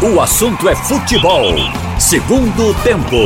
O assunto é futebol. Segundo tempo.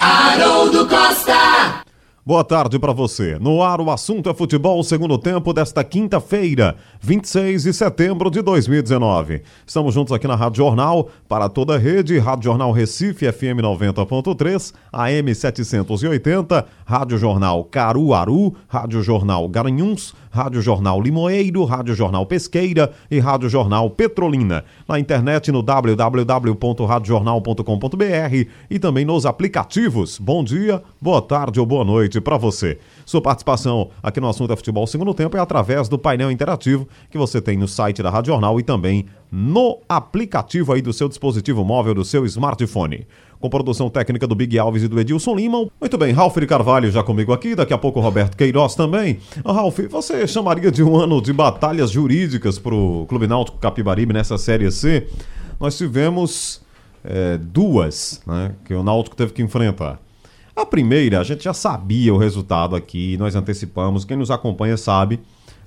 Haroldo Costa. Boa tarde para você. No ar, o assunto é futebol, segundo tempo desta quinta-feira, 26 de setembro de 2019. Estamos juntos aqui na Rádio Jornal, para toda a rede, Rádio Jornal Recife, FM 90.3, AM 780, Rádio Jornal Caruaru, Rádio Jornal Garanhuns, Rádio Jornal Limoeiro, Rádio Jornal Pesqueira e Rádio Jornal Petrolina. Na internet no www.radiojornal.com.br e também nos aplicativos. Bom dia, boa tarde ou boa noite para você. Sua participação aqui no assunto é futebol segundo tempo é através do painel interativo que você tem no site da Rádio Jornal e também no aplicativo aí do seu dispositivo móvel, do seu smartphone. Com produção técnica do Big Alves e do Edilson Lima. Muito bem, Ralf de Carvalho já comigo aqui, daqui a pouco o Roberto Queiroz também. Ralf, você chamaria de um ano de batalhas jurídicas para o Clube Náutico Capibaribe nessa Série C? Nós tivemos é, duas né, que o Náutico teve que enfrentar. A primeira, a gente já sabia o resultado aqui, nós antecipamos. Quem nos acompanha sabe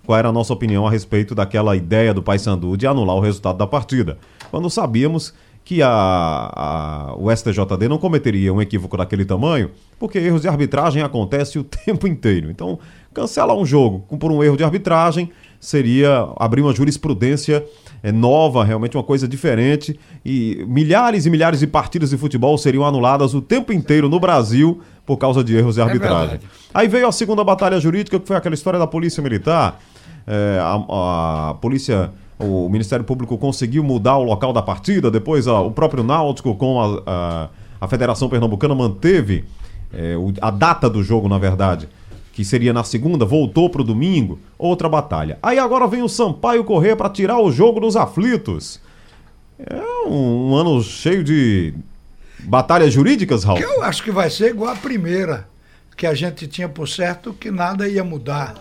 qual era a nossa opinião a respeito daquela ideia do Paysandu de anular o resultado da partida. Quando sabíamos que a, a, o STJD não cometeria um equívoco daquele tamanho, porque erros de arbitragem acontecem o tempo inteiro. Então, cancelar um jogo por um erro de arbitragem seria abrir uma jurisprudência é, nova, realmente uma coisa diferente. E milhares e milhares de partidas de futebol seriam anuladas o tempo inteiro no Brasil por causa de erros de arbitragem. É Aí veio a segunda batalha jurídica, que foi aquela história da Polícia Militar. É, a, a polícia o Ministério Público conseguiu mudar o local da partida, depois o próprio Náutico com a, a, a Federação Pernambucana manteve é, o, a data do jogo, na verdade, que seria na segunda, voltou para o domingo, outra batalha. Aí agora vem o Sampaio correr para tirar o jogo dos aflitos. É um, um, ano cheio de batalhas jurídicas, Raul. Eu acho que vai ser igual a primeira, que a gente tinha por certo que nada ia mudar.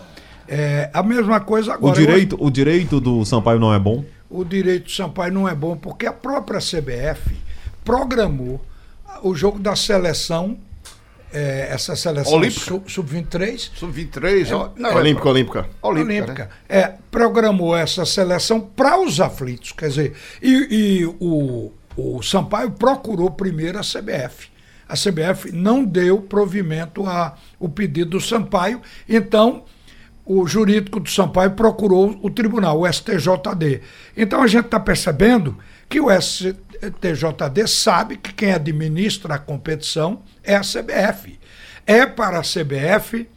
É, a mesma coisa agora. O direito, o direito do Sampaio não é bom? O direito do Sampaio não é bom porque a própria CBF programou o jogo da seleção, é, essa seleção sub-23. Sub-23, é, não, Olímpica, Olímpica. Olímpica. Olímpica. Né? É, programou essa seleção para os aflitos. Quer dizer, e, e o, o Sampaio procurou primeiro a CBF. A CBF não deu provimento ao pedido do Sampaio, então o jurídico do Sampaio procurou o tribunal, o STJD. Então a gente está percebendo que o STJD sabe que quem administra a competição é a CBF. É para a CBF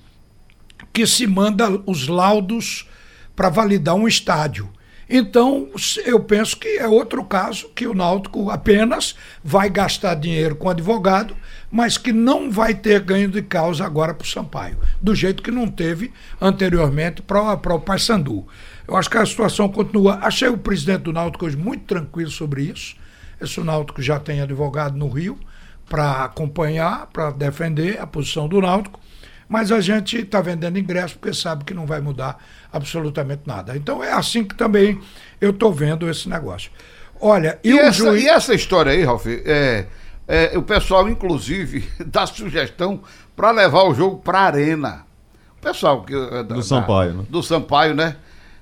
que se manda os laudos para validar um estádio. Então, eu penso que é outro caso que o Náutico apenas vai gastar dinheiro com advogado, mas que não vai ter ganho de causa agora para o Sampaio, do jeito que não teve anteriormente para o Paysandu. Eu acho que a situação continua. Achei o presidente do Náutico hoje muito tranquilo sobre isso. Esse Náutico já tem advogado no Rio para acompanhar, para defender a posição do Náutico mas a gente está vendendo ingresso porque sabe que não vai mudar absolutamente nada. Então é assim que também eu estou vendo esse negócio. Olha, e, e, essa, juiz... e essa, história aí, Ralf, é, é, o pessoal, inclusive, dá sugestão para levar o jogo para a arena. O pessoal que, é, do da, Sampaio, né? Do Sampaio, né?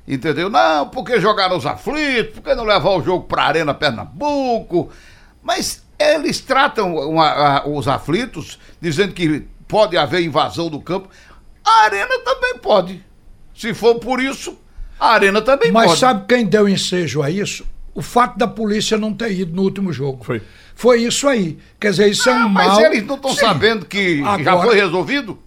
Entendeu? Não, porque jogar os aflitos, porque não levar o jogo para a Arena Pernambuco. Mas eles tratam uma, a, os aflitos dizendo que pode haver invasão do campo. A Arena também pode. Se for por isso, a Arena também Mas pode. Mas sabe quem deu ensejo a isso? O fato da polícia não ter ido no último jogo. Foi. Foi isso aí. Quer dizer, isso ah, é um mas mal. Mas eles não estão sabendo que Agora, já foi resolvido?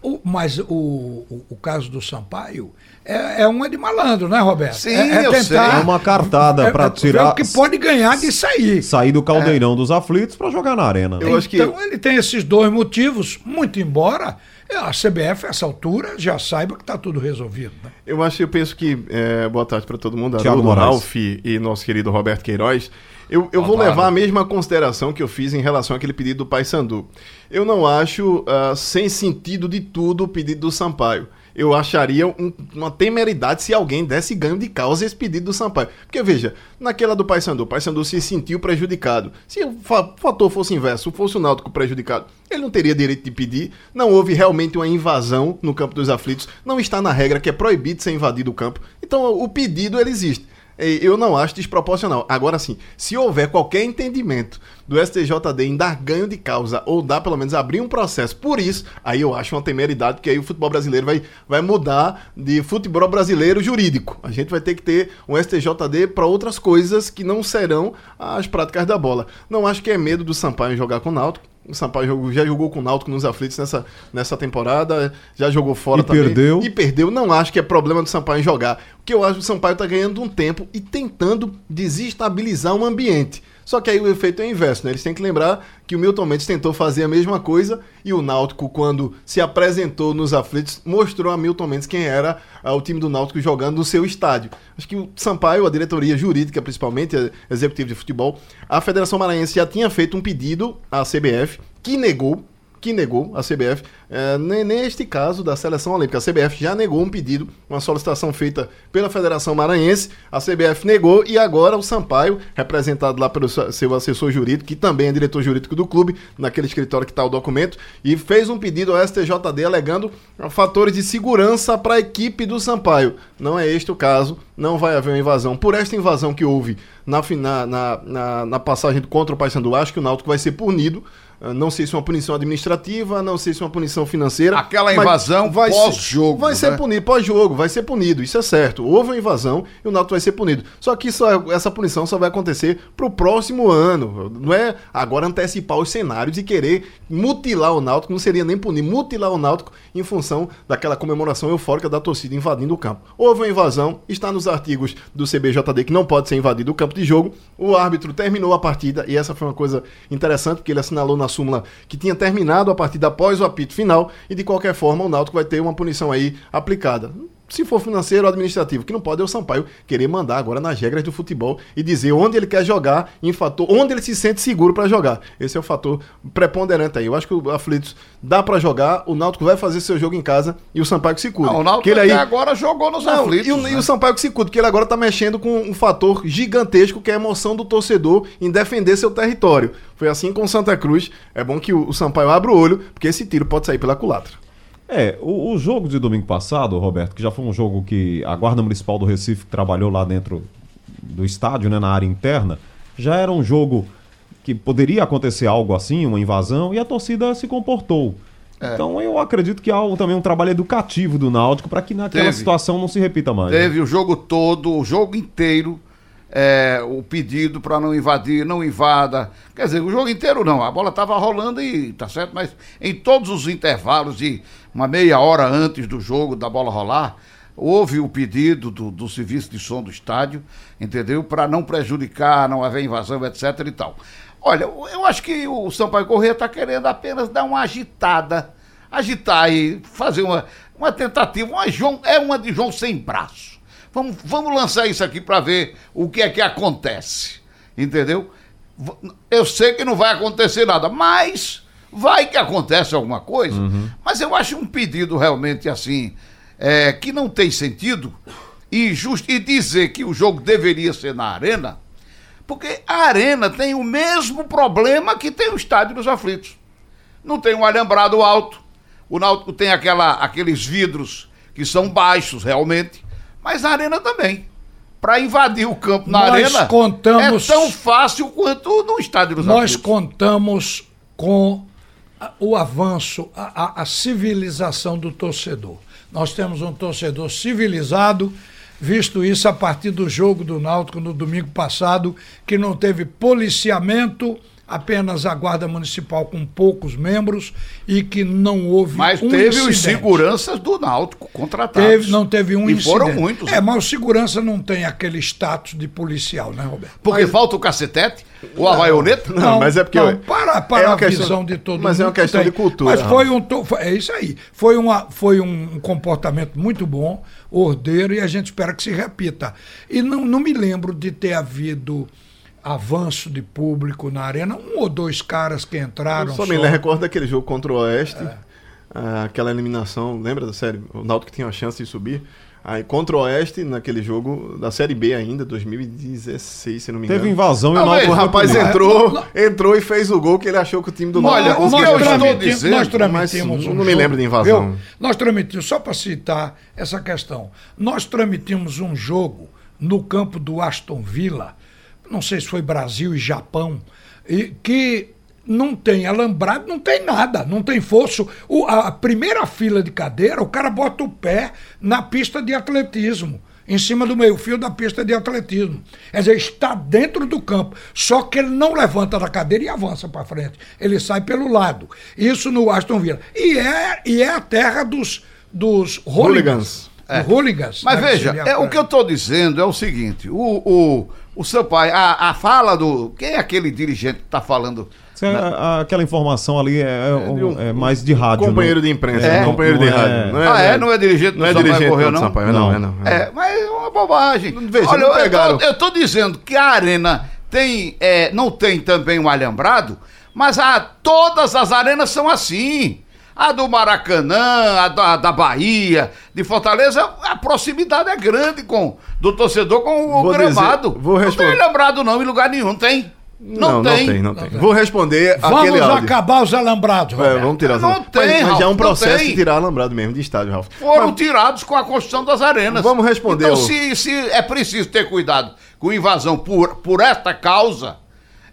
O, mas o, o, o, caso do Sampaio é, é uma de malandro, né, Roberto? Sim, é, é tentar, É uma cartada para é, é tirar. o que pode ganhar de sair. Sair do caldeirão dos aflitos para jogar na arena. Eu acho que... Então ele tem esses dois motivos, muito embora a CBF, a essa altura, já saiba que está tudo resolvido. Né? Eu acho, eu penso que. É, boa tarde para todo mundo. Tiago Ralf e nosso querido Roberto Queiroz. Eu, eu vou levar a mesma consideração que eu fiz em relação àquele pedido do Paysandu. Eu não acho uh, sem sentido de tudo o pedido do Sampaio. Eu acharia um, uma temeridade se alguém desse ganho de causa esse pedido do Sampaio. Porque, veja, naquela do Paysandu, o Paysandu se sentiu prejudicado. Se o fator fosse inverso, fosse o Náutico prejudicado, ele não teria direito de pedir. Não houve realmente uma invasão no campo dos aflitos. Não está na regra que é proibido ser invadido o campo. Então, o pedido, ele existe. eu não acho desproporcional. Agora sim, se houver qualquer entendimento do STJD em dar ganho de causa ou dar pelo menos abrir um processo por isso, aí eu acho uma temeridade, porque aí o futebol brasileiro vai, vai mudar de futebol brasileiro jurídico. A gente vai ter que ter um STJD para outras coisas que não serão as práticas da bola. Não acho que é medo do Sampaio jogar com o Náutico. O Sampaio já jogou com o Náutico nos aflitos nessa, nessa temporada, já jogou fora e também. perdeu. E perdeu. Não acho que é problema do Sampaio jogar. O que eu acho que o Sampaio está ganhando um tempo e tentando desestabilizar um ambiente. Só que aí o efeito é o inverso, né? Eles têm que lembrar que o Milton Mendes tentou fazer a mesma coisa e o Náutico, quando se apresentou nos aflitos, mostrou a Milton Mendes quem era uh, o time do Náutico jogando no seu estádio. Acho que o Sampaio, a diretoria jurídica, principalmente, a executivo de futebol, a Federação Maranhense já tinha feito um pedido à CBF que negou que negou a CBF, é, nem, nem este caso da seleção olímpica. A CBF já negou um pedido, uma solicitação feita pela Federação Maranhense, a CBF negou e agora o Sampaio, representado lá pelo seu assessor jurídico, que também é diretor jurídico do clube, naquele escritório que está o documento, e fez um pedido ao STJD alegando fatores de segurança para a equipe do Sampaio. Não é este o caso, não vai haver uma invasão. Por esta invasão que houve na, na, na, na passagem contra o Paysandu, acho que o Náutico vai ser punido ah, não sei se uma punição administrativa, não sei se uma punição financeira. Aquela invasão pós-jogo. Vai ser, né? punido, pós-jogo, vai ser punido, isso é certo. Houve uma invasão e o Náutico vai ser punido. Só que isso, essa punição só vai acontecer pro próximo ano. Não é agora antecipar os cenários e querer mutilar o Náutico, não seria nem punir, mutilar o Náutico em função daquela comemoração eufórica da torcida invadindo o campo. Houve uma invasão, está nos artigos do CBJD que não pode ser invadido o campo de jogo. O árbitro terminou a partida e essa foi uma coisa interessante, porque ele assinalou na súmula que tinha terminado a partida após o apito final e de qualquer forma o Náutico vai ter uma punição aí aplicada se for financeiro ou administrativo, que não pode é o Sampaio querer mandar agora nas regras do futebol e dizer onde ele quer jogar, em fator, onde ele se sente seguro para jogar. Esse é o fator preponderante aí. Eu acho que o Aflitos dá para jogar, o Náutico vai fazer seu jogo em casa e o Sampaio que se cuida. Não, o Náutico ele aí... agora jogou nos não, Aflitos. E o, né? e o Sampaio que se cuida, porque ele agora tá mexendo com um fator gigantesco que é a emoção do torcedor em defender seu território. Foi assim com o Santa Cruz. É bom que o, o Sampaio abra o olho, porque esse tiro pode sair pela culatra. É, o, o, jogo de domingo passado, Roberto, que já foi um jogo que a Guarda Municipal do Recife trabalhou lá dentro do estádio, né, na área interna, já era um jogo que poderia acontecer algo assim, uma invasão, e a torcida se comportou. É. Então eu acredito que há também um trabalho educativo do Náutico para que naquela teve, situação não se repita mais. Teve né? o jogo todo, o jogo inteiro, é, o pedido para não invadir, não invada. Quer dizer, o jogo inteiro não, a bola estava rolando e tá certo, mas em todos os intervalos de uma meia hora antes do jogo, da bola rolar, houve o pedido do, do serviço de som do estádio, entendeu? Para não prejudicar, não haver invasão, etc e tal. Olha, eu acho que o Sampaio Corrêa está querendo apenas dar uma agitada, agitar e fazer uma, uma tentativa, uma João, é uma de João sem braço. Vamos, vamos lançar isso aqui para ver o que é que acontece, entendeu? Eu sei que não vai acontecer nada, mas Vai que acontece alguma coisa, uhum. mas eu acho um pedido realmente assim, é, que não tem sentido, e, just, e dizer que o jogo deveria ser na arena, porque a arena tem o mesmo problema que tem o estádio dos aflitos. Não tem um alambrado alto, o Náutico tem aquela, aqueles vidros que são baixos realmente, mas a arena também. Para invadir o campo na Nós arena contamos, é tão fácil quanto no estádio dos Nós contamos com o avanço, a, a, civilização do torcedor. Nós temos um torcedor civilizado, visto isso a partir do jogo do Náutico no domingo passado, que não teve policiamento apenas a Guarda Municipal com poucos membros e que não houve mas um teve incidente. os seguranças do Náutico contratados. Teve, não teve um e incidente. foram muitos. É, mas o segurança não tem aquele status de policial, né, Roberto? Porque mas... falta o cacetete? Ou a baioneta? Não, não, mas é porque... Não, para para é a questão, visão de todo mas mundo. Mas é uma questão tem. de cultura. Mas foi um... É isso aí. Foi, uma, foi um comportamento muito bom, ordeiro, e a gente espera que se repita. E não, não me lembro de ter havido avanço de público na arena, um ou dois caras que entraram. Eu só, só. me recordo daquele jogo contra o Oeste, é. Ah, aquela eliminação, lembra da série? O Náutico tinha a chance de subir. Aí contra o Oeste, naquele jogo da Série B ainda, 2016, se não me engano. Teve invasão e o Náutico. O rapaz entrou, entrou e fez o gol que ele achou que o time do Náutico... Olha, o que eu estou dizendo... Nós tramitimos um Não me lembro de invasão. Viu? Nós tramitimos, só para citar essa questão, nós tramitimos um jogo no campo do Aston Villa, não sei se foi Brasil e Japão, e que não tem alambrado, não tem nada, não tem fosso. O, a primeira fila de cadeira, o cara bota o pé na pista de atletismo, em cima do meio-fio da pista de atletismo. Quer dizer, está dentro do campo. Só que ele não levanta da cadeira e avança para frente. Ele sai pelo lado. Isso no Aston Villa. E é, e é a terra dos, dos hooligans. É. hooligans. Mas né, veja, é, o que eu estou dizendo é o seguinte: o, o, o Sampaio, a, a fala do. Quem é aquele dirigente que está falando? É, aquela informação ali é, é, um, é, mais de rádio. Companheiro de imprensa, é, companheiro de é. rádio. Não é, ah, é? Não é dirigente do não é dirigente correu, não? Sampaio, não, não, não, É, mas é uma bobagem. Veja, Olha, eu, eu tô dizendo que a arena tem, é, não tem também um alambrado, mas a, todas as arenas são assim. A do Maracanã, a da, a da Bahia, de Fortaleza, a proximidade é grande com do torcedor com o vou gramado. Dizer, vou responder. Não tem lembrado não em lugar nenhum, tem. Não, não, tem. não tem, não tem. Vou responder vamos aquele Vamos acabar os alambrados, é, Vamos tirar os Não tem, mas, mas já é um processo de tirar alambrado mesmo de estádio, Ralf. Foram mas, tirados com a construção das arenas. Vamos responder. Então, o... se, se é preciso ter cuidado com invasão por, por esta causa,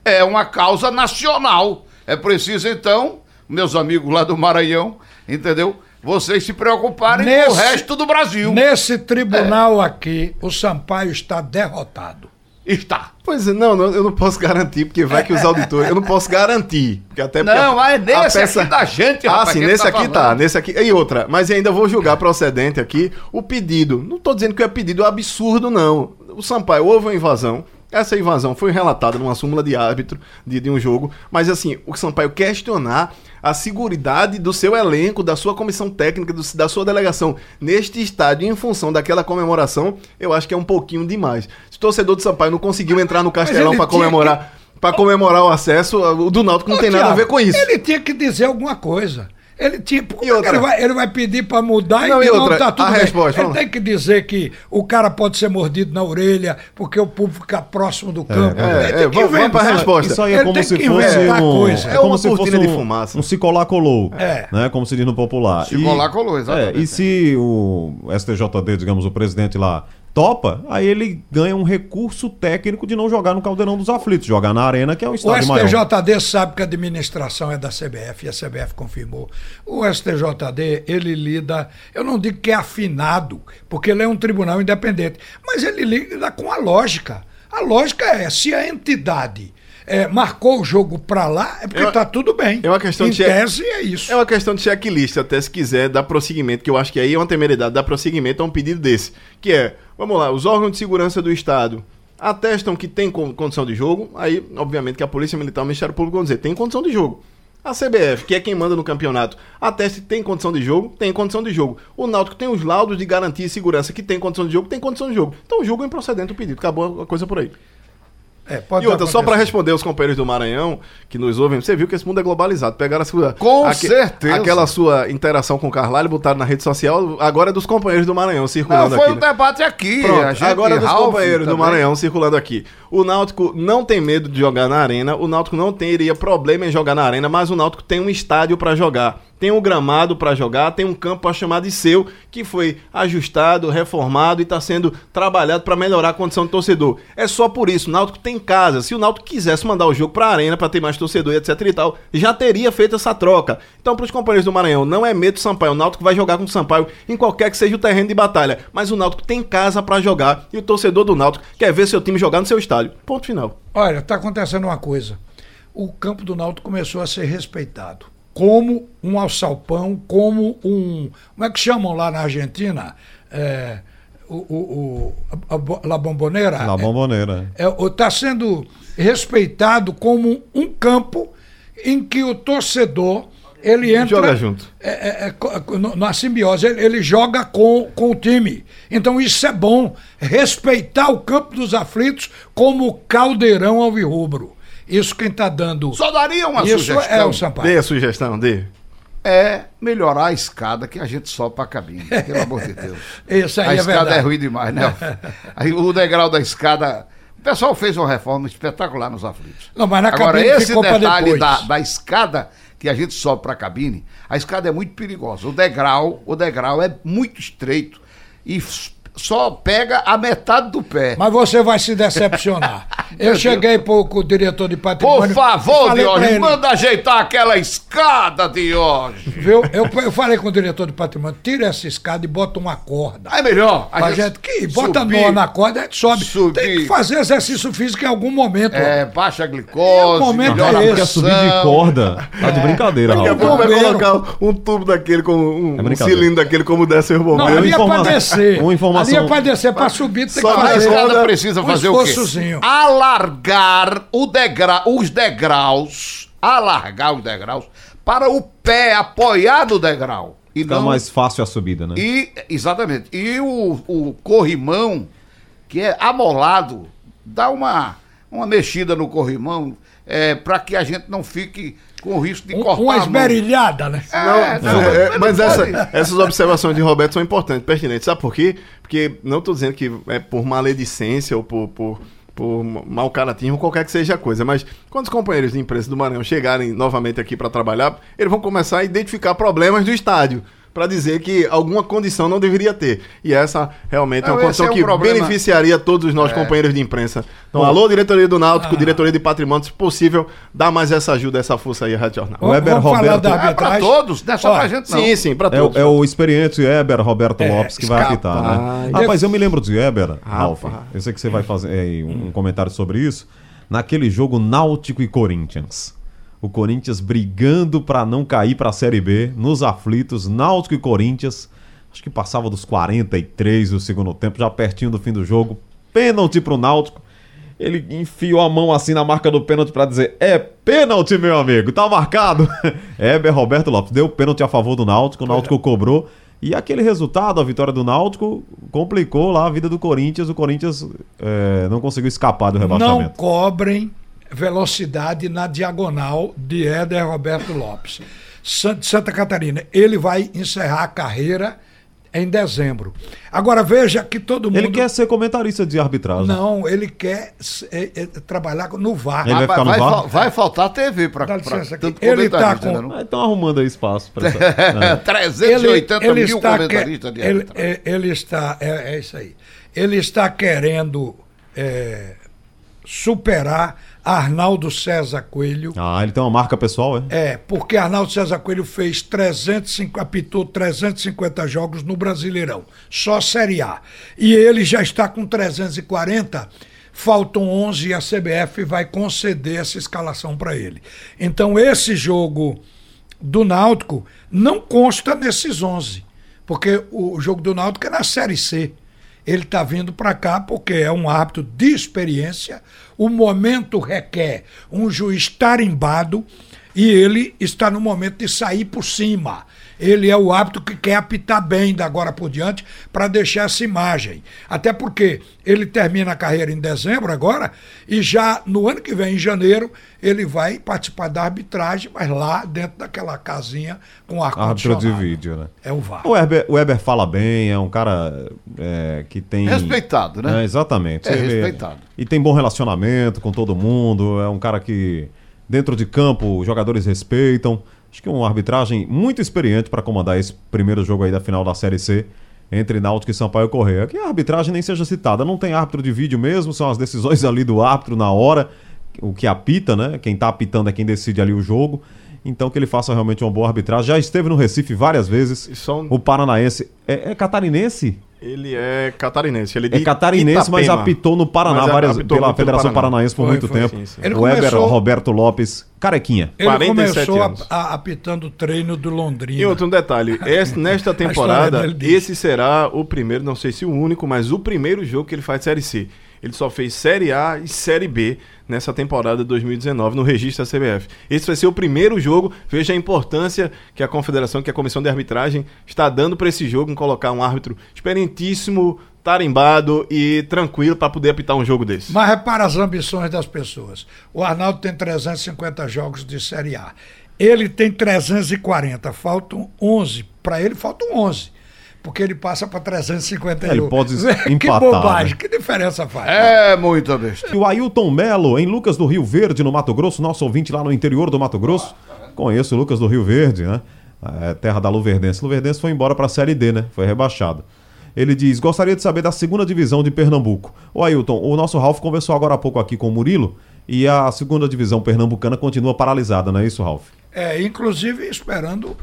é uma causa nacional. É preciso, então, meus amigos lá do Maranhão, entendeu? Vocês se preocuparem nesse, com o resto do Brasil. Nesse tribunal é. aqui, o Sampaio está derrotado. Está. Pois é, não, não, eu não posso garantir, porque vai que os auditores. Eu não posso garantir. Porque até porque não, mas nesse peça... aqui da gente, rapaz, Ah, sim, nesse tá aqui tá, falando. tá. Nesse aqui. E outra, mas ainda vou julgar procedente aqui o pedido. Não estou dizendo que é pedido absurdo, não. O Sampaio houve uma invasão. Essa invasão foi relatada numa súmula de árbitro de, de um jogo, mas assim, o Sampaio questionar a seguridade do seu elenco, da sua comissão técnica, do, da sua delegação neste estádio em função daquela comemoração, eu acho que é um pouquinho demais. Se o torcedor do Sampaio não conseguiu entrar no Castelão para comemorar, que... para comemorar o acesso, o do Náutico não Ô, tem Thiago, nada a ver com isso. Ele tinha que dizer alguma coisa. Ele, tipo, outra? Ele, vai, ele vai pedir para mudar não, e, e outra, não, tá tudo a bem. resposta. Ele tem que dizer que o cara pode ser mordido na orelha porque o público fica próximo do campo. É, é, é vamos, vamos para a resposta. Isso aí é como se fosse um, coisa. É, como se fosse um, de fumaça. Um se colar colou, é. né? Como se diz no popular. Se colar colou, exatamente. É, e se o STJD, digamos, o presidente lá topa, aí ele ganha um recurso técnico de não jogar no Caldeirão dos Aflitos, jogar na Arena, que é um estádio maior. O STJD maior. sabe que a administração é da CBF e a CBF confirmou. O STJD, ele lida, eu não digo que é afinado, porque ele é um tribunal independente, mas ele lida com a lógica. A lógica é, se a entidade é, marcou o jogo para lá, é porque está tudo bem. É uma questão em de tese é isso. É uma questão de checklist, até se quiser dar prosseguimento, que eu acho que aí é uma temeridade, dar prosseguimento a um pedido desse, que é, vamos lá, os órgãos de segurança do Estado atestam que tem condição de jogo, aí, obviamente, que a Polícia Militar e o Ministério Público vão dizer, tem condição de jogo. A CBF, que é quem manda no campeonato, atesta que tem condição de jogo, tem condição de jogo. O Náutico tem os laudos de garantia e segurança que tem condição de jogo, tem condição de jogo. Então é improcedente o pedido, acabou a coisa por aí. É, e outra, só para responder os companheiros do Maranhão que nos ouvem, você viu que esse mundo é globalizado. Pegaram a sua. Com aque, certeza. Aquela sua interação com o Carlalho, botaram na rede social, agora é dos companheiros do Maranhão circulando não, foi aqui. Foi um debate aqui. Pronto, agora é dos Ralf companheiros também. do Maranhão circulando aqui. O Náutico não tem medo de jogar na arena, o Náutico não teria problema em jogar na arena, mas o Náutico tem um estádio para jogar tem um gramado para jogar, tem um campo para chamar de seu, que foi ajustado, reformado e está sendo trabalhado para melhorar a condição do torcedor. É só por isso, o Náutico tem casa. Se o Náutico quisesse mandar o jogo para a arena para ter mais torcedor e etc e tal, já teria feito essa troca. Então, para os companheiros do Maranhão, não é medo do Sampaio. O Náutico vai jogar com o Sampaio em qualquer que seja o terreno de batalha, mas o Náutico tem casa para jogar e o torcedor do Náutico quer ver seu time jogar no seu estádio. Ponto final. Olha, está acontecendo uma coisa. O campo do Náutico começou a ser respeitado como um alçapão, como um. Como é que chamam lá na Argentina? É, o, o, o, a, La Bombonera? La Bombonera. Está é, é, tá sendo respeitado como um campo em que o torcedor ele entra. Joga junto. É, é, é na simbiose, ele, ele, joga com, com o time. Então isso é bom. Respeitar o campo dos aflitos como caldeirão alvirrubro. Isso quem está dando. Só daria uma Isso sugestão. É o Sampaio. Dê a sugestão, dê. É melhorar a escada que a gente sobe para a cabine, pelo amor de Deus. Isso aí a é escada verdade. é ruim demais, né? Aí, o degrau da escada. O pessoal fez uma reforma espetacular nos aflitos. Não, mas na Agora, cabine esse detalhe da, da escada que a gente sobe para a cabine, a escada é muito perigosa. O degrau, o degrau é muito estreito e só pega a metade do pé. Mas você vai se decepcionar. Eu cheguei pro, o diretor de patrimônio. Por favor, Diógenes, manda ajeitar aquela escada, Diógenes. Viu? Eu, eu falei com o diretor de patrimônio, tira essa escada e bota uma corda. É melhor. A, a gente, gente que bota subir, nó na corda, a gente sobe. Subir. Tem que fazer exercício físico em algum momento. É, baixa a glicose. O momento é esse. Porque subir de corda. Tá de brincadeira, Daqui a pouco vai colocar um tubo daquele, com um, é um cilindro daquele como desce o bombeiros. Não, ali é pra descer. Uma informação. Ali é pra descer, pra subir, tem que fazer. A escada precisa fazer o quê? Alargar o degra, os degraus, alargar os degraus para o pé apoiar no degrau. E Fica não, mais fácil a subida, né? E, exatamente. E o, o corrimão, que é amolado, dá uma, uma mexida no corrimão é, para que a gente não fique com o risco de um, cortar. Uma esmerilhada, né? É, não, não, é, mas essa, essas observações de Roberto são importantes, pertinentes. Sabe por quê? Porque não estou dizendo que é por maledicência ou por, por por mau caratismo, qualquer que seja a coisa. Mas quando os companheiros de imprensa do Maranhão chegarem novamente aqui para trabalhar, eles vão começar a identificar problemas do estádio para dizer que alguma condição não deveria ter. E essa realmente é uma condição é um que problema... beneficiaria todos os nossos é. companheiros de imprensa. Então, Bom, alô, diretoria do Náutico, ah. diretoria de patrimônio, se possível, dá mais essa ajuda, essa força aí, Rádio Jornal. O Weber Roberto... É para todos, não é só para gente não. Sim, sim, para todos. É, é, o experiente Weber Roberto é, Lopes que vai apitar, né? Ah, mas eu me lembro de Weber, Ralf, eu sei que você vai fazer é, um comentário sobre isso, naquele jogo Náutico e Corinthians o Corinthians brigando para não cair para a Série B, nos aflitos, Náutico e Corinthians. Acho que passava dos 43 do segundo tempo, já pertinho do fim do jogo. Pênalti pro Náutico. Ele enfiou a mão assim na marca do pênalti para dizer: "É pênalti, meu amigo, tá marcado". Heber Roberto Lopes deu pênalti a favor do Náutico, o Náutico cobrou. E aquele resultado, a vitória do Náutico, complicou lá a vida do Corinthians. O Corinthians é, não conseguiu escapar do rebaixamento. Não cobrem velocidade na diagonal de Éder Roberto Lopes. Santa Catarina, ele vai encerrar a carreira em dezembro. Agora veja que todo mundo. Ele quer ser comentarista de arbitragem. Não, ele quer é, é, trabalhar no VAR. Ele vai ficar no vai, VAR? vai faltar TV para. Ele está com. Ah, Estão arrumando aí espaço para é. 380 ele, ele mil comentaristas que... de ele, ele, ele está. É, é, isso aí. Ele está querendo é, superar Arnaldo César Coelho. Ah, ele tem uma marca pessoal, é? É, porque Arnaldo César Coelho fez 350, apitou 350 jogos no Brasileirão, só Série A. E ele já está com 340, faltam 11 e a CBF vai conceder essa escalação para ele. Então esse jogo do Náutico não consta nesses 11, porque o jogo do Náutico é na Série C. Ele está vindo para cá porque é um árbitro de experiência, o momento requer um juiz tarimbado e ele está no momento de sair por cima. Ele é o hábito que quer apitar bem da agora por diante para deixar essa imagem. Até porque ele termina a carreira em dezembro agora e já no ano que vem, em janeiro, ele vai participar da arbitragem, mas lá dentro daquela casinha com ar Árbitro de vídeo, né? É o VAR. O Weber, o Weber fala bem, é um cara é, que tem... Respeitado, né? É, exatamente. É ele... respeitado. E tem bom relacionamento com todo mundo, é um cara que dentro de campo os jogadores respeitam. Acho que uma arbitragem muito experiente para comandar esse primeiro jogo aí da final da Série C entre Náutico e Sampaio Correia. Que a arbitragem nem seja citada, não tem árbitro de vídeo mesmo, são as decisões ali do árbitro na hora, o que apita, né? Quem está apitando é quem decide ali o jogo. Então que ele faça realmente uma boa arbitragem. Já esteve no Recife várias vezes. São... O paranaense é, é catarinense? Ele é catarinense. Ele é, é catarinense, Itapema. mas apitou no Paraná, várias, pela Federação Paranaense por foi, muito foi, tempo. Sim, sim. Ele o começou... Weber Roberto Lopes, carequinha. Ele 47 começou anos. A, a, apitando o treino do Londrina. E outro detalhe, esse, nesta temporada, esse será o primeiro, não sei se o único, mas o primeiro jogo que ele faz de Série C. Ele só fez Série A e Série B nessa temporada de 2019 no registro da CBF. Esse vai ser o primeiro jogo. Veja a importância que a confederação, que a comissão de arbitragem está dando para esse jogo em colocar um árbitro experientíssimo, tarimbado e tranquilo para poder apitar um jogo desse. Mas repara as ambições das pessoas. O Arnaldo tem 350 jogos de Série A. Ele tem 340, faltam 11. Para ele faltam 11 porque ele passa para 351. Ele pode empatar. que bobagem, né? que diferença faz? É, muito besta. E o Ailton Melo, em Lucas do Rio Verde, no Mato Grosso, nosso ouvinte lá no interior do Mato Grosso. Conheço o Lucas do Rio Verde, né? É, terra da Luverdense. Luverdense foi embora para a Série D, né? Foi rebaixado. Ele diz: gostaria de saber da segunda divisão de Pernambuco. Ô Ailton, o nosso Ralf conversou agora há pouco aqui com o Murilo e a segunda divisão pernambucana continua paralisada, não é isso, Ralf? É, inclusive esperando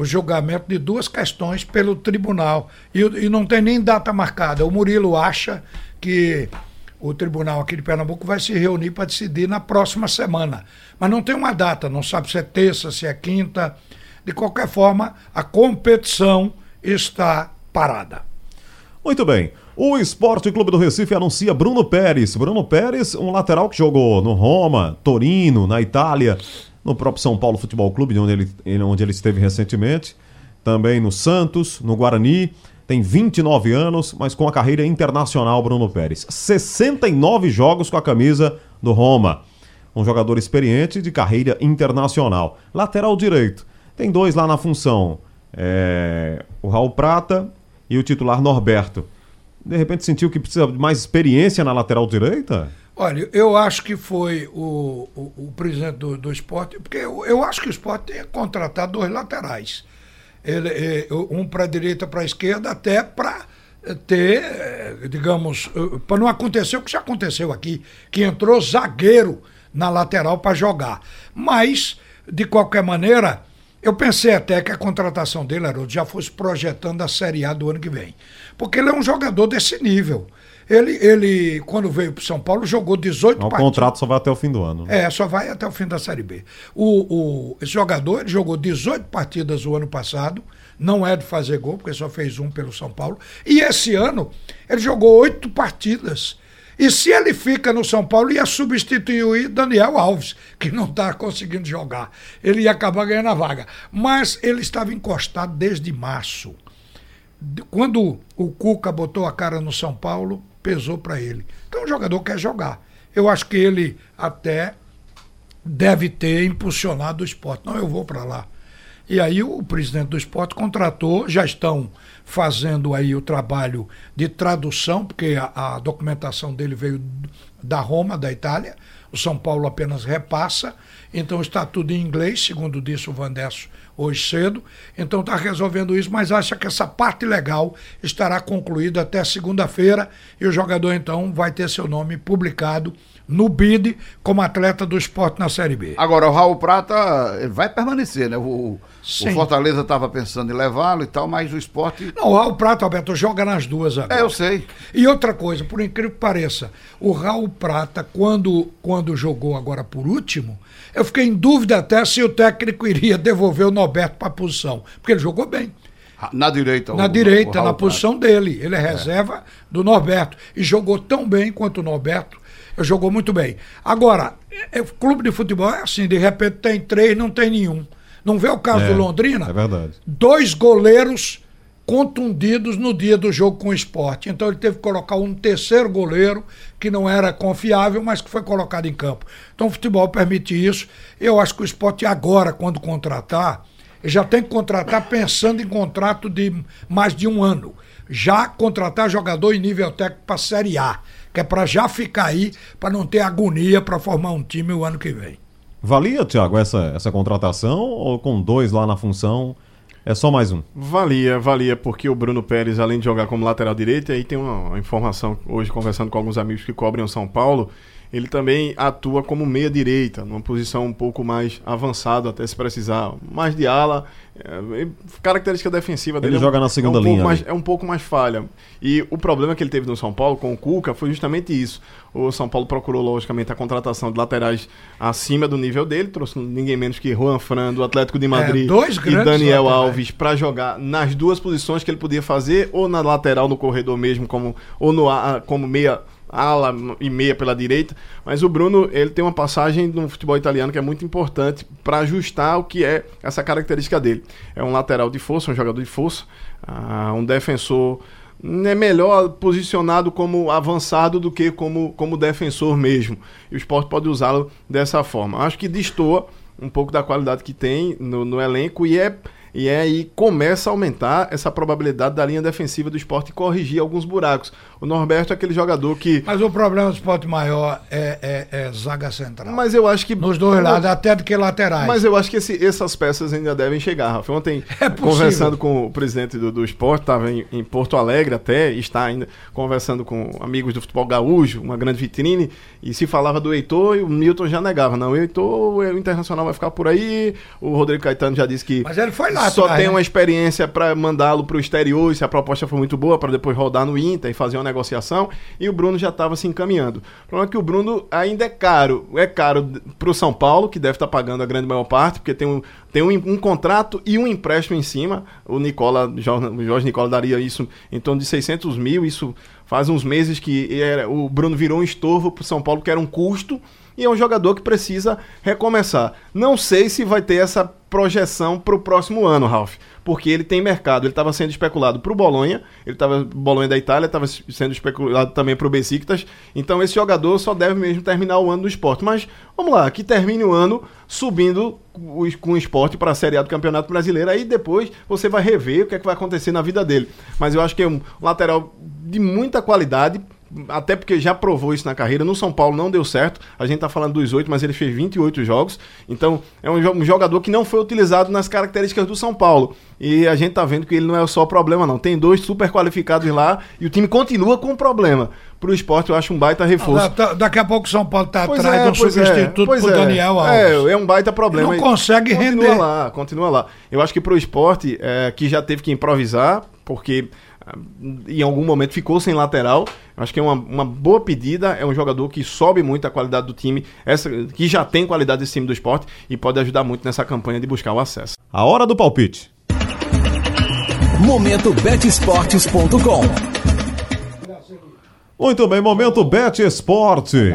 o julgamento de duas questões pelo tribunal. E, e não tem nem data marcada. O Murilo acha que o tribunal aqui de Pernambuco vai se reunir para decidir na próxima semana. Mas não tem uma data, não sabe se é terça, se é quinta. De qualquer forma, a competição está parada. Muito bem. O Esporte Clube do Recife anuncia Bruno Pérez. Bruno Pérez, um lateral que jogou no Roma, Torino, na Itália, no próprio São Paulo Futebol Clube, onde ele, onde ele esteve recentemente, também no Santos, no Guarani. Tem 29 anos, mas com a carreira internacional, Bruno Pérez. 69 jogos com a camisa do Roma. Um jogador experiente de carreira internacional. Lateral direito. Tem dois lá na função. É... o Raul Prata e o titular Norberto. De repente sentiu que precisa de mais experiência na lateral direita? Olha, eu acho que foi o, o, o presidente do, do esporte, porque eu, eu acho que o esporte tem que contratar dois laterais ele, é, um para a direita, para a esquerda, até para ter, é, digamos, para não acontecer o que já aconteceu aqui, que entrou zagueiro na lateral para jogar. Mas, de qualquer maneira, eu pensei até que a contratação dele, Haroldo, já fosse projetando a Série A do ano que vem. Porque ele é um jogador desse nível. Ele, ele quando veio para São Paulo, jogou 18 partidas. O contrato só vai até o fim do ano. É, só vai até o fim da Série B. O, o, esse jogador ele jogou 18 partidas o ano passado, não é de fazer gol, porque só fez um pelo São Paulo. E esse ano, ele jogou oito partidas. E se ele fica no São Paulo, ia substituir Daniel Alves, que não está conseguindo jogar. Ele ia acabar ganhando a vaga. Mas ele estava encostado desde março. Quando o Cuca botou a cara no São Paulo, pesou para ele. Então o jogador quer jogar. Eu acho que ele até deve ter impulsionado o esporte. Não, eu vou para lá. E aí o presidente do esporte contratou, já estão fazendo aí o trabalho de tradução, porque a, a documentação dele veio da Roma, da Itália. O São Paulo apenas repassa, então está tudo em inglês, segundo disse o Vandesso hoje cedo. Então está resolvendo isso, mas acha que essa parte legal estará concluída até segunda-feira e o jogador então vai ter seu nome publicado no BID como atleta do esporte na Série B. Agora, o Raul Prata ele vai permanecer, né? O, o Fortaleza estava pensando em levá-lo e tal, mas o esporte. Não, o Raul Prata, Alberto, joga nas duas agora. É, eu sei. E outra coisa, por incrível que pareça, o Raul Prata, quando, quando jogou agora por último, eu fiquei em dúvida até se o técnico iria devolver o Norberto para a posição, porque ele jogou bem. Na direita. Na o, direita, o na posição dele. Ele é, é reserva do Norberto. E jogou tão bem quanto o Norberto jogou muito bem. Agora, é, clube de futebol é assim, de repente tem três, não tem nenhum. Não vê o caso é, do Londrina? É verdade. Dois goleiros contundidos no dia do jogo com o esporte. Então ele teve que colocar um terceiro goleiro que não era confiável, mas que foi colocado em campo. Então o futebol permite isso. Eu acho que o esporte agora, quando contratar, já tem que contratar pensando em contrato de mais de um ano. Já contratar jogador em nível técnico para a Série A que é para já ficar aí, para não ter agonia para formar um time o ano que vem. Valia, Thiago, essa, essa contratação ou com dois lá na função? É só mais um. Valia, valia, porque o Bruno Pérez, além de jogar como lateral direito, aí tem uma, uma informação, hoje conversando com alguns amigos que cobrem o São Paulo, ele também atua como meia direita, numa posição um pouco mais avançada, até se precisar, mais de ala. É, característica defensiva dele. Ele é joga na segunda é um linha. Mais, é um pouco mais falha. E o problema que ele teve no São Paulo com o Cuca foi justamente isso. O São Paulo procurou, logicamente, a contratação de laterais acima do nível dele, trouxe ninguém menos que Juan Fran, do Atlético de é, Madrid, é, e Daniel Alves para jogar nas duas posições que ele podia fazer, ou na lateral no corredor mesmo, como, ou no como meia ala e meia pela direita, mas o Bruno ele tem uma passagem no futebol italiano que é muito importante para ajustar o que é essa característica dele. É um lateral de força, um jogador de força, uh, um defensor é melhor posicionado como avançado do que como, como defensor mesmo. E o esporte pode usá-lo dessa forma. Acho que destoa um pouco da qualidade que tem no, no elenco e é E aí começa a aumentar essa probabilidade da linha defensiva do esporte corrigir alguns buracos. O Norberto é aquele jogador que. Mas o problema do esporte maior é, é, é zaga central. Mas eu acho que. Nos dois lados, até do que laterais. Mas eu acho que esse, essas peças ainda devem chegar, Rafa. Ontem, é conversando com o presidente do, do esporte, estava em, em, Porto Alegre até, está ainda conversando com amigos do futebol gaúcho, uma grande vitrine, e se falava do Heitor e o Milton já negava. Não, o Heitor, o Internacional vai ficar por aí, o Rodrigo Caetano já disse que. Mas ele foi lá, Só tem né? uma experiência para mandá-lo para o exterior, se a proposta for muito boa, para depois rodar no Inter e fazer uma negociação e o Bruno já estava se encaminhando. O problema é que o Bruno ainda é caro. É caro para o São Paulo, que deve estar tá pagando a grande maior parte, porque tem um, tem um, um contrato e um empréstimo em cima. O Nicola, Jorge Nicola daria isso em torno de 600 mil. Isso faz uns meses que era, o Bruno virou um estorvo para o São Paulo, que era um custo e é um jogador que precisa recomeçar. Não sei se vai ter essa projeção para o próximo ano, Ralf, porque ele tem mercado. Ele estava sendo especulado para o Bolonha, ele estava Bolonha da Itália, estava sendo especulado também para o Besiktas. Então esse jogador só deve mesmo terminar o ano do esporte. Mas vamos lá, que termine o ano subindo com o esporte para a Série A do Campeonato Brasileiro. Aí depois você vai rever o que, é que vai acontecer na vida dele. Mas eu acho que é um lateral de muita qualidade até porque já provou isso na carreira. No São Paulo não deu certo. A gente tá falando dos oito, mas ele fez 28 jogos. Então, é um jogador que não foi utilizado nas características do São Paulo. E a gente tá vendo que ele não é só problema, não. Tem dois super qualificados lá e o time continua com problema. Pro esporte, eu acho um baita reforço. Ah, da, daqui a pouco o São Paulo tá pois atrás é, do é, substituto é, pro é. Daniel Alves. É, é um baita problema. Ele não consegue continua render. Continua lá, continua lá. Eu acho que pro esporte, é, que já teve que improvisar, porque em algum momento ficou sem lateral. Acho que é uma, uma boa pedida. É um jogador que sobe muito a qualidade do time, essa, que já tem qualidade desse time do esporte e pode ajudar muito nessa campanha de buscar o acesso. A hora do palpite. Momento betesportes.com Muito bem, momento Bet Esporte.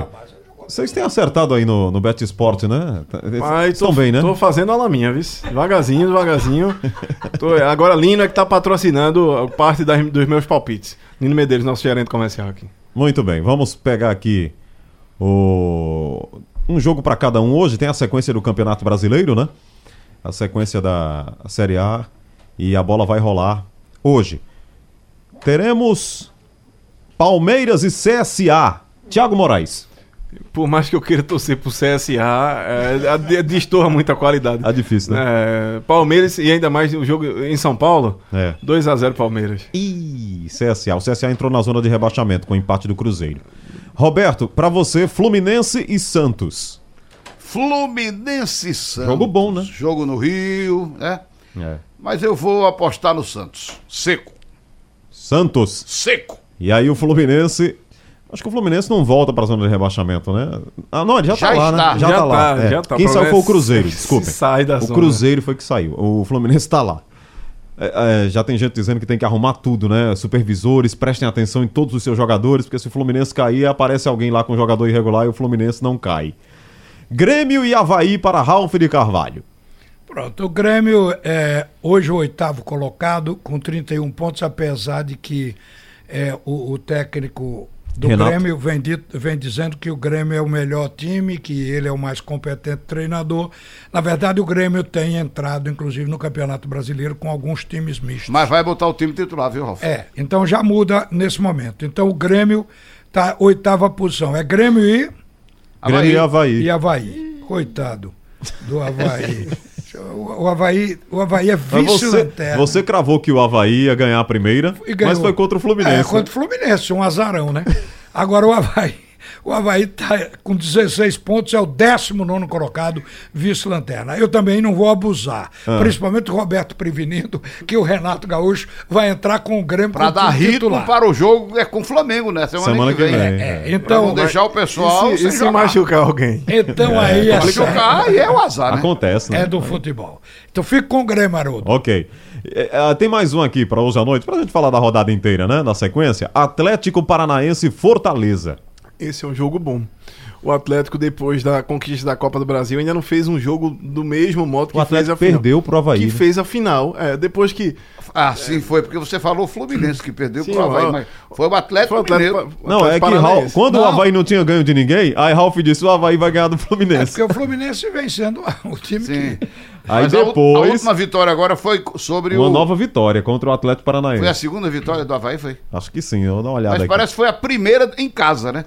Vocês têm acertado aí no, no Bet Sport, né? Pai, Estão bem, né? Tô fazendo a minha, viu? Devagarzinho, devagarzinho. tô, agora Lino é que tá patrocinando parte das, dos meus palpites. Lino Medeiros, nosso gerente comercial aqui. Muito bem, vamos pegar aqui o... um jogo para cada um hoje. Tem a sequência do Campeonato Brasileiro, né? A sequência da Série A. E a bola vai rolar hoje. Teremos Palmeiras e CSA. Tiago Moraes por mais que eu queira torcer pro CSA, é, distorra muito a qualidade. É difícil, né? É, Palmeiras e ainda mais o jogo em São Paulo, é. 2 a 0 Palmeiras. Ih, CSA. O CSA entrou na zona de rebaixamento com o empate do Cruzeiro. Roberto, para você, Fluminense e Santos. Fluminense e Santos. Jogo bom, né? Jogo no Rio, né? É. Mas eu vou apostar no Santos. Seco. Santos. Seco. E aí o Fluminense Acho que o Fluminense não volta para a zona de rebaixamento, né? Ah, não, ele já, já tá lá, né? Já, já tá, lá. Tá, é. já tá. Quem saiu foi o Cruzeiro, desculpe. Sai da o zona. Cruzeiro foi que saiu. O Fluminense está lá. É, é, já tem gente dizendo que tem que arrumar tudo, né? Supervisores, prestem atenção em todos os seus jogadores, porque se o Fluminense cair, aparece alguém lá com um jogador irregular e o Fluminense não cai. Grêmio e Havaí para Ralf de Carvalho. Pronto, o Grêmio é hoje o oitavo colocado, com 31 pontos, apesar de que é, o, o técnico do Renato. Grêmio vem, dito, vem dizendo que o Grêmio é o melhor time, que ele é o mais competente treinador. Na verdade, o Grêmio tem entrado, inclusive, no Campeonato Brasileiro com alguns times mistos. Mas vai botar o time titular, viu, Ralf? É, então já muda nesse momento. Então o Grêmio está oitava posição. É Grêmio e. Grêmio e Havaí. E Havaí. Coitado do Havaí. O Havaí, o Havaí é vice-lanterna. Você, você cravou que o Havaí ia ganhar a primeira, mas foi contra o Fluminense. É, contra o Fluminense, um azarão, né? Agora o Havaí o Havaí está com 16 pontos, é o 19 colocado, vice-lanterna. Eu também não vou abusar, ah. principalmente o Roberto prevenindo que o Renato Gaúcho vai entrar com o Grêmio Para dar ritmo para o jogo é com o Flamengo, né? Semana, Semana que, vem. Que vem. É, é. Então, não deixar o pessoal. E se, e se machucar alguém? Então é, aí é. Machucar aí é o azar. Né? Acontece, né? É do futebol. Então fica com o Grêmio, Haroldo. Ok. Uh, tem mais um aqui para hoje à noite, para a gente falar da rodada inteira, né? Na sequência: Atlético Paranaense Fortaleza esse é um jogo bom. O Atlético, depois da conquista da Copa do Brasil, ainda não fez um jogo do mesmo modo que o fez a final. perdeu pro Havaí. Que né? fez a final. É, depois que Ah, sim, foi, porque você falou Fluminense que perdeu sim, pro Havaí, mas foi o Atlético, foi o Atlético Mineiro. Não, é que Raul, quando não. o Havaí não tinha ganho de ninguém, aí Ralf disse o Havaí vai ganhar do Fluminense. É porque o Fluminense vem sendo o time sim. que... Aí mas depois... A, a, última vitória agora foi sobre uma o... nova vitória contra o Atlético Paranaense. Foi a segunda vitória do Havaí, foi? Acho que sim, eu vou dar uma olhada Mas aqui. parece que foi a primeira em casa, né?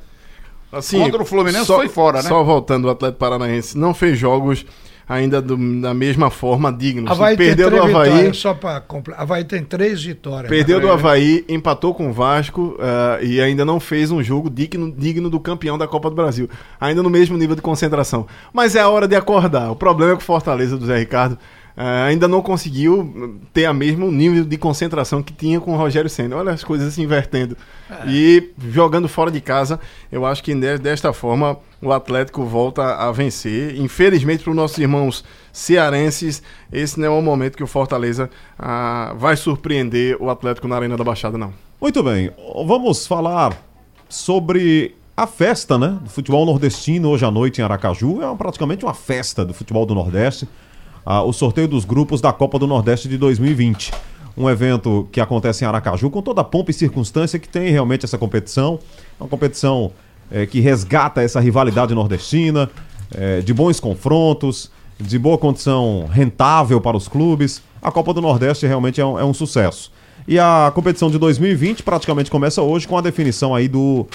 Assim, contra o Fluminense só, foi fora, né? Só voltando, o Atlético Paranaense não fez jogos ainda do, da mesma forma digno. Havaí perdeu do Havaí. Vitórias, só para Havaí tem três vitórias. Perdeu do Havaí, empatou com o Vasco uh, e ainda não fez um jogo digno, digno do campeão da Copa do Brasil. Ainda no mesmo nível de concentração. Mas é a hora de acordar. O problema é que o Fortaleza do Zé Ricardo ainda não conseguiu ter a mesmo nível de concentração que tinha com o Rogério Senna. Olha as coisas se invertendo. É. E jogando fora de casa, eu acho que desta forma o Atlético volta a vencer. Infelizmente, para os nossos irmãos cearenses, esse não é o momento que o Fortaleza uh, vai surpreender o Atlético na Arena da Baixada, não. Muito bem, vamos falar sobre a festa né, do futebol nordestino hoje à noite em Aracaju. É praticamente uma festa do futebol do Nordeste ah, o sorteio dos grupos da Copa do Nordeste de 2020. Um evento que acontece em Aracaju com toda a pompa e circunstância que tem realmente essa competição. Uma competição é, que resgata essa rivalidade nordestina, é, de bons confrontos, de boa condição rentável para os clubes. A Copa do Nordeste realmente é um, é um sucesso. E a competição de 2020 praticamente começa hoje com a definição aí do,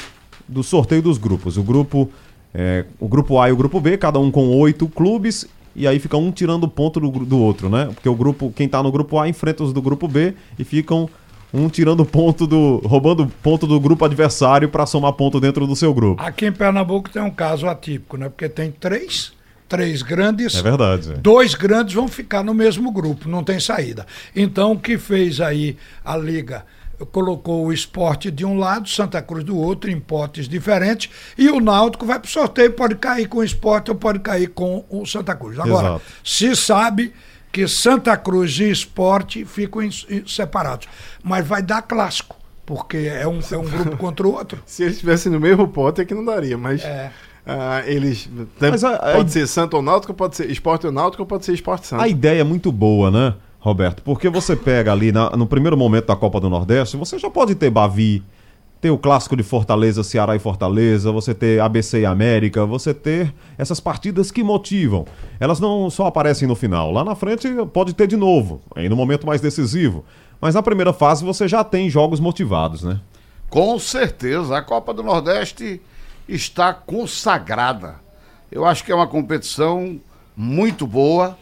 do sorteio dos grupos. O grupo, é, o grupo A e o grupo B, cada um com oito clubes e aí fica um tirando ponto do, do outro, né? Porque o grupo, quem tá no grupo A enfrenta os do grupo B e ficam um tirando ponto do. roubando ponto do grupo adversário para somar ponto dentro do seu grupo. Aqui em Pernambuco tem um caso atípico, né? Porque tem três, três grandes. É verdade. Dois grandes vão ficar no mesmo grupo, não tem saída. Então o que fez aí a Liga? Colocou o esporte de um lado, Santa Cruz do outro, em potes diferentes, e o Náutico vai para o sorteio, pode cair com o esporte ou pode cair com o Santa Cruz. Agora, Exato. se sabe que Santa Cruz e esporte ficam em, em, separados, mas vai dar clássico, porque é um, é um grupo contra o outro. Se eles estivessem no mesmo pote é que não daria, mas... É. Uh, eles. Mas a, pode a, ser Santo ou Náutico, pode ser Esporte ou Náutico, pode ser Esporte Santo. A ideia é muito boa, né? Roberto, porque você pega ali na, no primeiro momento da Copa do Nordeste, você já pode ter Bavi, ter o clássico de Fortaleza, Ceará e Fortaleza, você ter ABC e América, você ter essas partidas que motivam. Elas não só aparecem no final, lá na frente pode ter de novo, aí no momento mais decisivo. Mas na primeira fase você já tem jogos motivados, né? Com certeza, a Copa do Nordeste está consagrada. Eu acho que é uma competição muito boa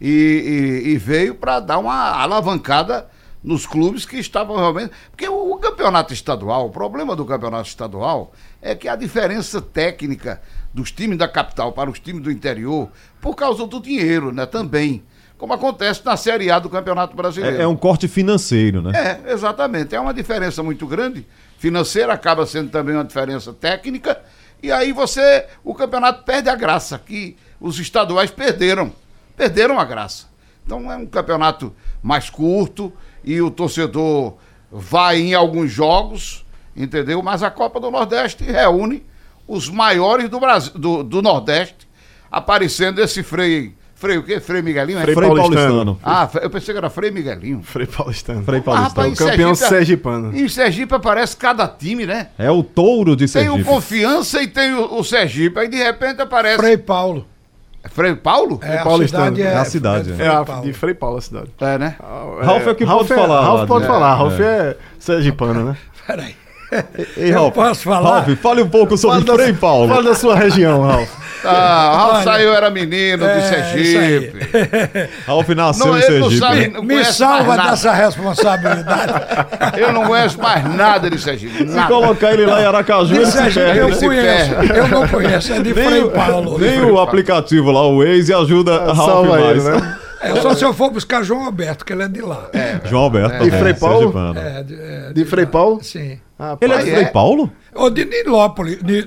e, e, e veio para dar uma alavancada nos clubes que estavam realmente. Porque o, o, campeonato estadual, o problema do campeonato estadual é que a diferença técnica dos times da capital para os times do interior, por causa do dinheiro, né? Também. Como acontece na Série A do Campeonato Brasileiro. É, é um corte financeiro, né? É, exatamente. É uma diferença muito grande. Financeira acaba sendo também uma diferença técnica. E aí você. O campeonato perde a graça, que os estaduais perderam perderam a graça. Então é um campeonato mais curto e o torcedor vai em alguns jogos, entendeu? Mas a Copa do Nordeste reúne os maiores do Brasil, do, do Nordeste, aparecendo esse freio. Frei o quê? Frei Miguelinho? Frei, Frei Paulistano. Ah, eu pensei que era Frei Miguelinho. Frei Paulistano. Frei Paulistano. Ah, rapaz, campeão Sergipe, sergipano. Em Sergipe aparece cada time, né? É o touro de Sergipe. Tem o Confiança e tem o, o Sergipe. Aí de repente aparece... Frei Paulo. É Frei Paulo? É, a cidade é, é a cidade. É, é a, de Frei Paulo a cidade. É, né? É, Ralf é o que Ralf pode é, falar. Ralf pode falar. Ralf é sergipano, né? Peraí. Ei, Ralf, posso falar? Ralf, fale um pouco sobre fala Frei Paulo. Fala da sua região, Ralf. Ah, Ralf saiu, era menino é, de Sergipe. Ralf nasceu não, em Sergipe. Sabe, não Me salva dessa responsabilidade. Eu não conheço mais nada de Sergipe. Nada. Se colocar ele lá em Aracaju, de ele Sergipe, se perde. Eu conheço, eu não conheço, é de nem, Frei Paulo. Nem o aplicativo lá, o Waze, ajuda a Ralf mais. Ele, né? É só se eu for buscar João Alberto, que ele é de lá. É, João Alberto. É. De Frei Paulo? É, de, é, de, de Frei Paulo? Sim. Ah, ele é de Frei Paulo? Ou de Nilópolis. De,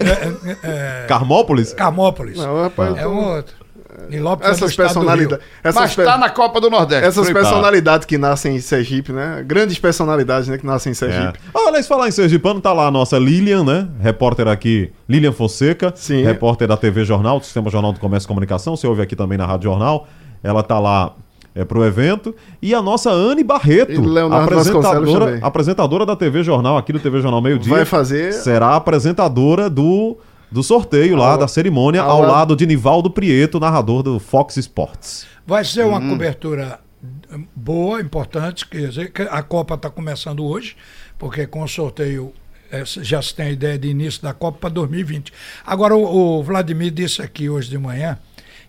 é, Carmópolis? Carmópolis. Não, rapaz, é um outro. Nilópolis essas personalidades. Mas está na Copa do Nordeste. Essas personalidades que nascem em Sergipe, né? Grandes personalidades né, que nascem em Sergipe. É. Olha, se falar em Sergipano, tá lá a nossa Lilian, né? Repórter aqui, Lilian Fonseca, Sim. repórter da TV Jornal, do Sistema Jornal do Comércio e Comunicação. Você ouve aqui também na Rádio Jornal. Ela tá lá é, para o evento. E a nossa Anne Barreto, apresentadora, apresentadora da TV Jornal, aqui do TV Jornal Meio Dia. Vai fazer. Será apresentadora do, do sorteio lá, da cerimônia, ao, ao lado de Nivaldo Prieto, narrador do Fox Sports. Vai ser uma hum. cobertura boa, importante, quer dizer, que a Copa está começando hoje, porque com o sorteio é, já se tem a ideia de início da Copa para 2020. Agora, o, o Vladimir disse aqui hoje de manhã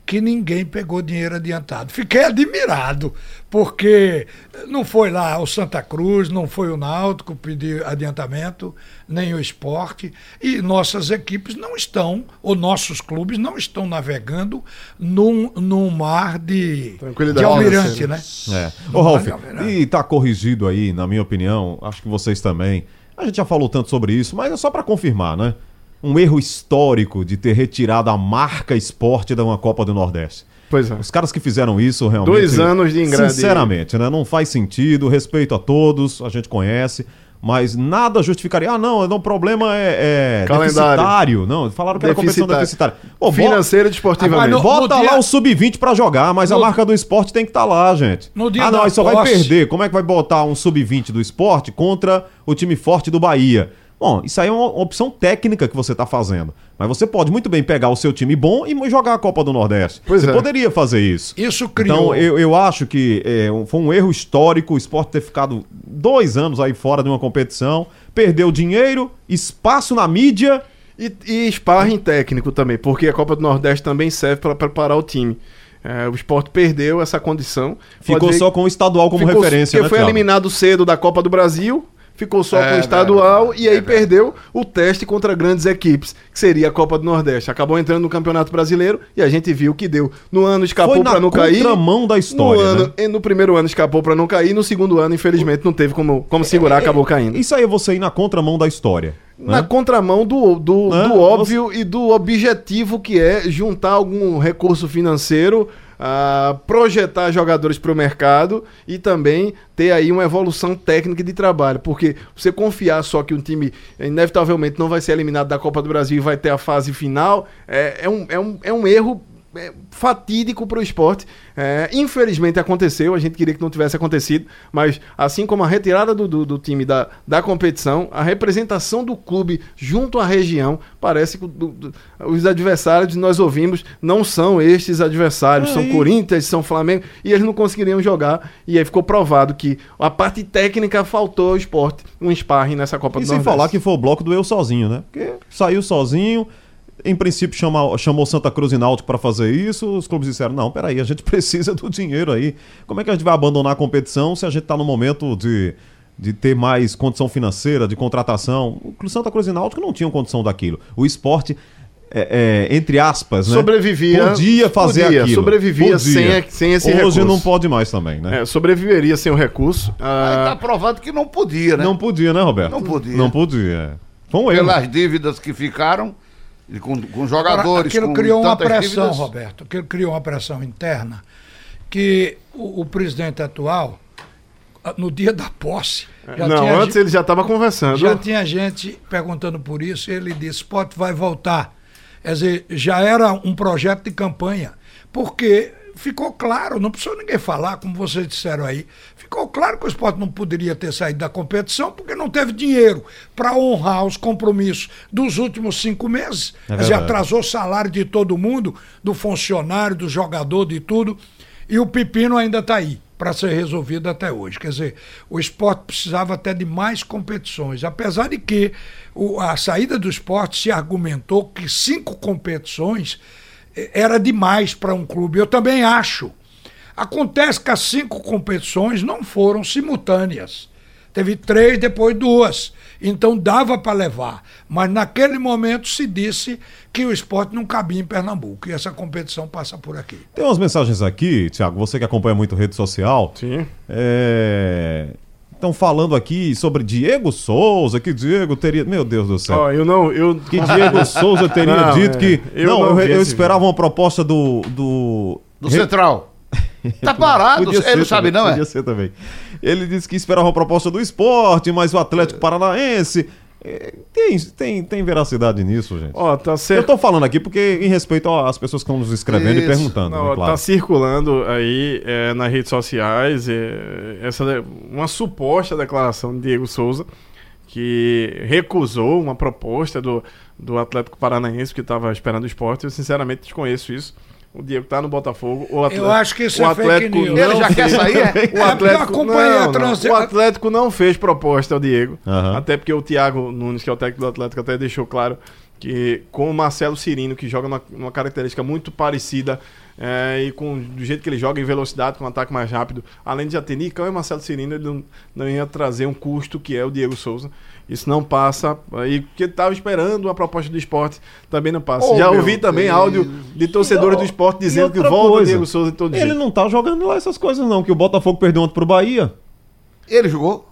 que ninguém pegou dinheiro adiantado. Fiquei admirado, porque não foi lá o Santa Cruz, não foi o Náutico pedir adiantamento, nem o esporte, e nossas equipes não estão, ou nossos clubes não estão navegando num, num mar de, de almirante, né? É. Ô, Ralf, e está corrigido aí, na minha opinião, acho que vocês também. A gente já falou tanto sobre isso, mas é só para confirmar, né? Um erro histórico de ter retirado a marca esporte da uma Copa do Nordeste. Pois é. Os caras que fizeram isso realmente. Dois anos de ingresso. Sinceramente, né? Não faz sentido. Respeito a todos, a gente conhece. Mas nada justificaria. Ah, não, o problema é, é deficitário. Não, falaram que era competição deficitária. Pô, Financeira e desportivamente. no, bota no lá dia... o sub-20 para jogar, mas no... a marca do esporte tem que estar tá lá, gente. No dia ah, não, aí só vai perder. Como é que vai botar um sub-20 do esporte contra o time forte do Bahia? Bom, isso aí é uma opção técnica que você está fazendo. Mas você pode muito bem pegar o seu time bom e jogar a Copa do Nordeste. Pois você é. poderia fazer isso. Isso criou. Então, eu, eu acho que é, foi um erro histórico o esporte ter ficado dois anos aí fora de uma competição, perdeu dinheiro, espaço na mídia. E, e sparring técnico também, porque a Copa do Nordeste também serve para preparar o time. É, o esporte perdeu essa condição. Ficou só com o estadual como ficou, referência, porque né, foi Thiago? eliminado cedo da Copa do Brasil ficou só é, com o estadual e aí é perdeu o teste contra grandes equipes, que seria a Copa do Nordeste. Acabou entrando no Campeonato Brasileiro e a gente viu que deu. No ano escapou para não cair. mão da história. No, ano, né? no primeiro ano escapou para não cair, no segundo ano, infelizmente, não teve como, como segurar, é, acabou caindo. Isso aí é você ir na contramão da história. Na né? contramão do, do, do óbvio você... e do objetivo que é juntar algum recurso financeiro uh, projetar jogadores para o mercado e também ter aí uma evolução técnica de trabalho, porque você confiar só que um time inevitavelmente não vai ser eliminado da Copa do Brasil e vai ter a fase final é, é, um, é, um, é um erro fatídico para o esporte. É, infelizmente aconteceu, a gente queria que não tivesse acontecido, mas assim como a retirada do, do, do time da, da competição, a representação do clube junto à região, parece que do, os adversários que nós ouvimos não são estes adversários, são Corinthians, são Flamengo, e eles não conseguiriam jogar, e aí ficou provado que a parte técnica faltou ao esporte, um sparring nessa Copa e do Nordeste. E sem falar que foi o bloco do eu sozinho, né? Porque saiu sozinho em princípio, chama, chamou Santa Cruz e Náutico para fazer isso. Os clubes disseram: não, peraí, a gente precisa do dinheiro aí. Como é que a gente vai abandonar a competição se a gente está no momento de, de ter mais condição financeira, de contratação? O Santa Cruz e Náutico não tinham condição daquilo. O esporte. É, é, entre aspas, né? Sobrevivia. Podia fazer podia, aquilo. Sobrevivia podia. Sem, sem esse Hoje recurso. Hoje não pode mais também, né? É, sobreviveria sem o recurso. Ah... Aí tá provado que não podia, né? Não podia, né, Roberto? Não podia. Não podia. Foi um erro. Pelas dívidas que ficaram, com, com jogadores. Aquilo criou uma pressão, dívidas. Roberto, aquilo criou uma pressão interna que o, o presidente atual, no dia da posse. não, antes gente, ele já estava conversando. Já tinha gente perguntando por isso, ele disse: Sport vai voltar. Quer dizer, já era um projeto de campanha. Porque ficou claro, não precisou ninguém falar, como vocês disseram aí. Ficou claro que o esporte não poderia ter saído da competição porque não teve dinheiro para honrar os compromissos dos últimos cinco meses. É atrasou o salário de todo mundo, do funcionário, do jogador, de tudo. E o pepino ainda está aí para ser resolvido até hoje. Quer dizer, o esporte precisava até de mais competições, apesar de que o, a saída do esporte se argumentou que cinco competições era demais para um clube. Eu também acho. Acontece que as cinco competições não foram simultâneas. Teve três, depois duas. Então dava para levar. Mas naquele momento se disse que o esporte não cabia em Pernambuco. E essa competição passa por aqui. Tem umas mensagens aqui, Tiago, você que acompanha muito rede social. Sim. É Estão falando aqui sobre Diego Souza, que Diego teria. Meu Deus do céu. Oh, eu não. Eu... Que Diego Souza teria não, dito é... que. Eu não, não eu, eu esperava uma proposta do. Do, do Central. Tá parado, ele não sabe, não, é? Podia ser também. Ele disse que esperava uma proposta do esporte, mas o Atlético Paranaense. É, tem, tem, tem veracidade nisso, gente. Ó, tá. Eu tô falando aqui porque em respeito às pessoas que estão nos escrevendo Isso. e perguntando. Não, né, claro. Tá circulando aí é, nas redes sociais é, essa, uma suposta declaração de Diego Souza que recusou uma proposta do, do Atlético Paranaense que estava esperando o esporte. Eu sinceramente desconheço isso. O Diego tá no Botafogo. O Atlético, eu acho que isso o é Atlético fake news. Ele já quer sair? É? O Atlético, não, não, o Atlético não fez proposta ao Diego. Uhum. Até porque o Thiago Nunes, que é o técnico do Atlético, até deixou claro que com o Marcelo Cirino, que joga numa, numa característica muito parecida é, e com do jeito que ele joga em velocidade, com um ataque mais rápido, além de já ter Nicão e Marcelo Cirino, ele não, não ia trazer um custo que é o Diego Souza. Isso não passa. E que estava esperando a proposta do esporte também não passa. Oh, Já ouvi também Deus. áudio de torcedores do esporte dizendo que volta coisa, o Diego Souza todo Ele jeito. não tá jogando lá essas coisas, não, que o Botafogo perdeu ontem pro Bahia. Ele jogou?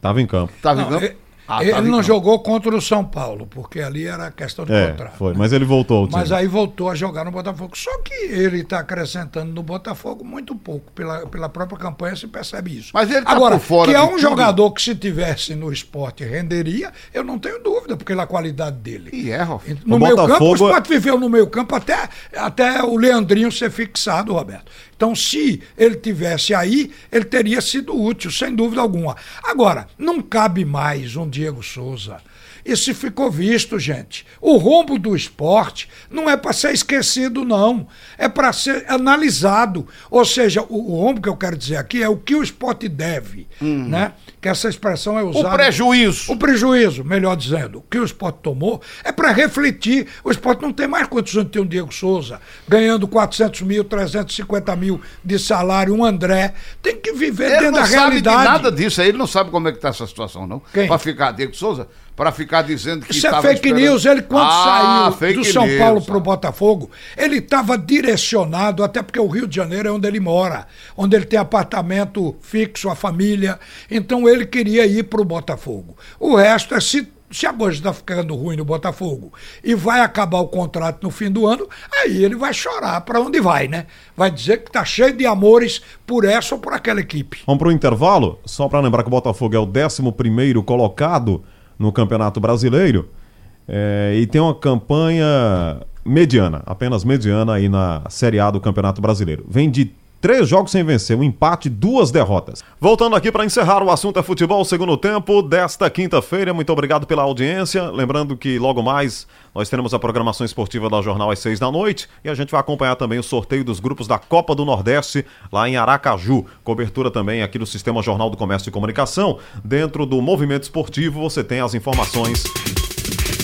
Tava em campo. Tava em campo? Ah, ele não jogou contra o São Paulo, porque ali era questão de é, contrato. Foi, mas ele voltou. Mas aí voltou a jogar no Botafogo. Só que ele está acrescentando no Botafogo muito pouco. Pela, pela própria campanha se percebe isso. Mas ele tá Agora, fora que é um tudo. jogador que se tivesse no esporte renderia, eu não tenho dúvida, porque é a qualidade dele. E é, Rolf. No o meio Botafogo... campo, o esporte viveu no meio campo até, até o Leandrinho ser fixado, Roberto. Então, se ele tivesse aí, ele teria sido útil, sem dúvida alguma. Agora, não cabe mais um Diego Souza isso ficou visto, gente. O rombo do esporte não é para ser esquecido, não. É para ser analisado. Ou seja, o, o rombo que eu quero dizer aqui é o que o esporte deve, hum. né? Que essa expressão é usada. O prejuízo. O prejuízo, melhor dizendo. O que o esporte tomou é para refletir. O esporte não tem mais quantos anos tem o Diego Souza, ganhando 400 mil, 350 mil de salário, um André. Tem que viver ele dentro da realidade. Ele não sabe nada disso. Ele não sabe como é que está essa situação, não. Para ficar Diego Souza para ficar dizendo que Isso é fake esperando... news. Ele, quando ah, saiu do São news. Paulo para o Botafogo, ele estava direcionado, até porque o Rio de Janeiro é onde ele mora, onde ele tem apartamento fixo, a família. Então ele queria ir para o Botafogo. O resto é se se a coisa está ficando ruim no Botafogo e vai acabar o contrato no fim do ano, aí ele vai chorar para onde vai, né? Vai dizer que está cheio de amores por essa ou por aquela equipe. Vamos para o intervalo? Só para lembrar que o Botafogo é o 11 colocado no Campeonato Brasileiro é, e tem uma campanha mediana, apenas mediana aí na Série A do Campeonato Brasileiro. Vem de Três jogos sem vencer, um empate, duas derrotas. Voltando aqui para encerrar o assunto é futebol, segundo tempo desta quinta-feira. Muito obrigado pela audiência. Lembrando que logo mais nós teremos a programação esportiva da Jornal às seis da noite e a gente vai acompanhar também o sorteio dos grupos da Copa do Nordeste lá em Aracaju. Cobertura também aqui do Sistema Jornal do Comércio e Comunicação. Dentro do movimento esportivo você tem as informações